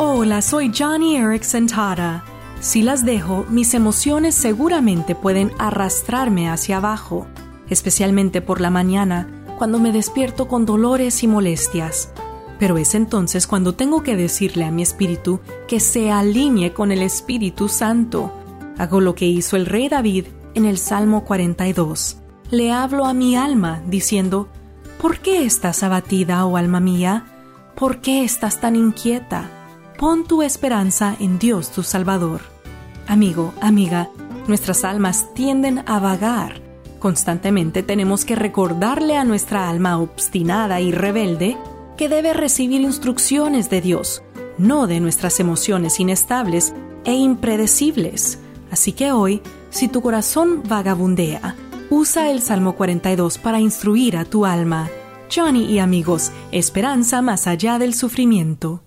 Hola, soy Johnny Erickson Tara. Si las dejo, mis emociones seguramente pueden arrastrarme hacia abajo, especialmente por la mañana, cuando me despierto con dolores y molestias. Pero es entonces cuando tengo que decirle a mi espíritu que se alinee con el Espíritu Santo. Hago lo que hizo el rey David en el Salmo 42. Le hablo a mi alma diciendo, ¿Por qué estás abatida, oh alma mía? ¿Por qué estás tan inquieta? Pon tu esperanza en Dios tu Salvador. Amigo, amiga, nuestras almas tienden a vagar. Constantemente tenemos que recordarle a nuestra alma obstinada y rebelde que debe recibir instrucciones de Dios, no de nuestras emociones inestables e impredecibles. Así que hoy, si tu corazón vagabundea, usa el Salmo 42 para instruir a tu alma. Johnny y amigos, esperanza más allá del sufrimiento.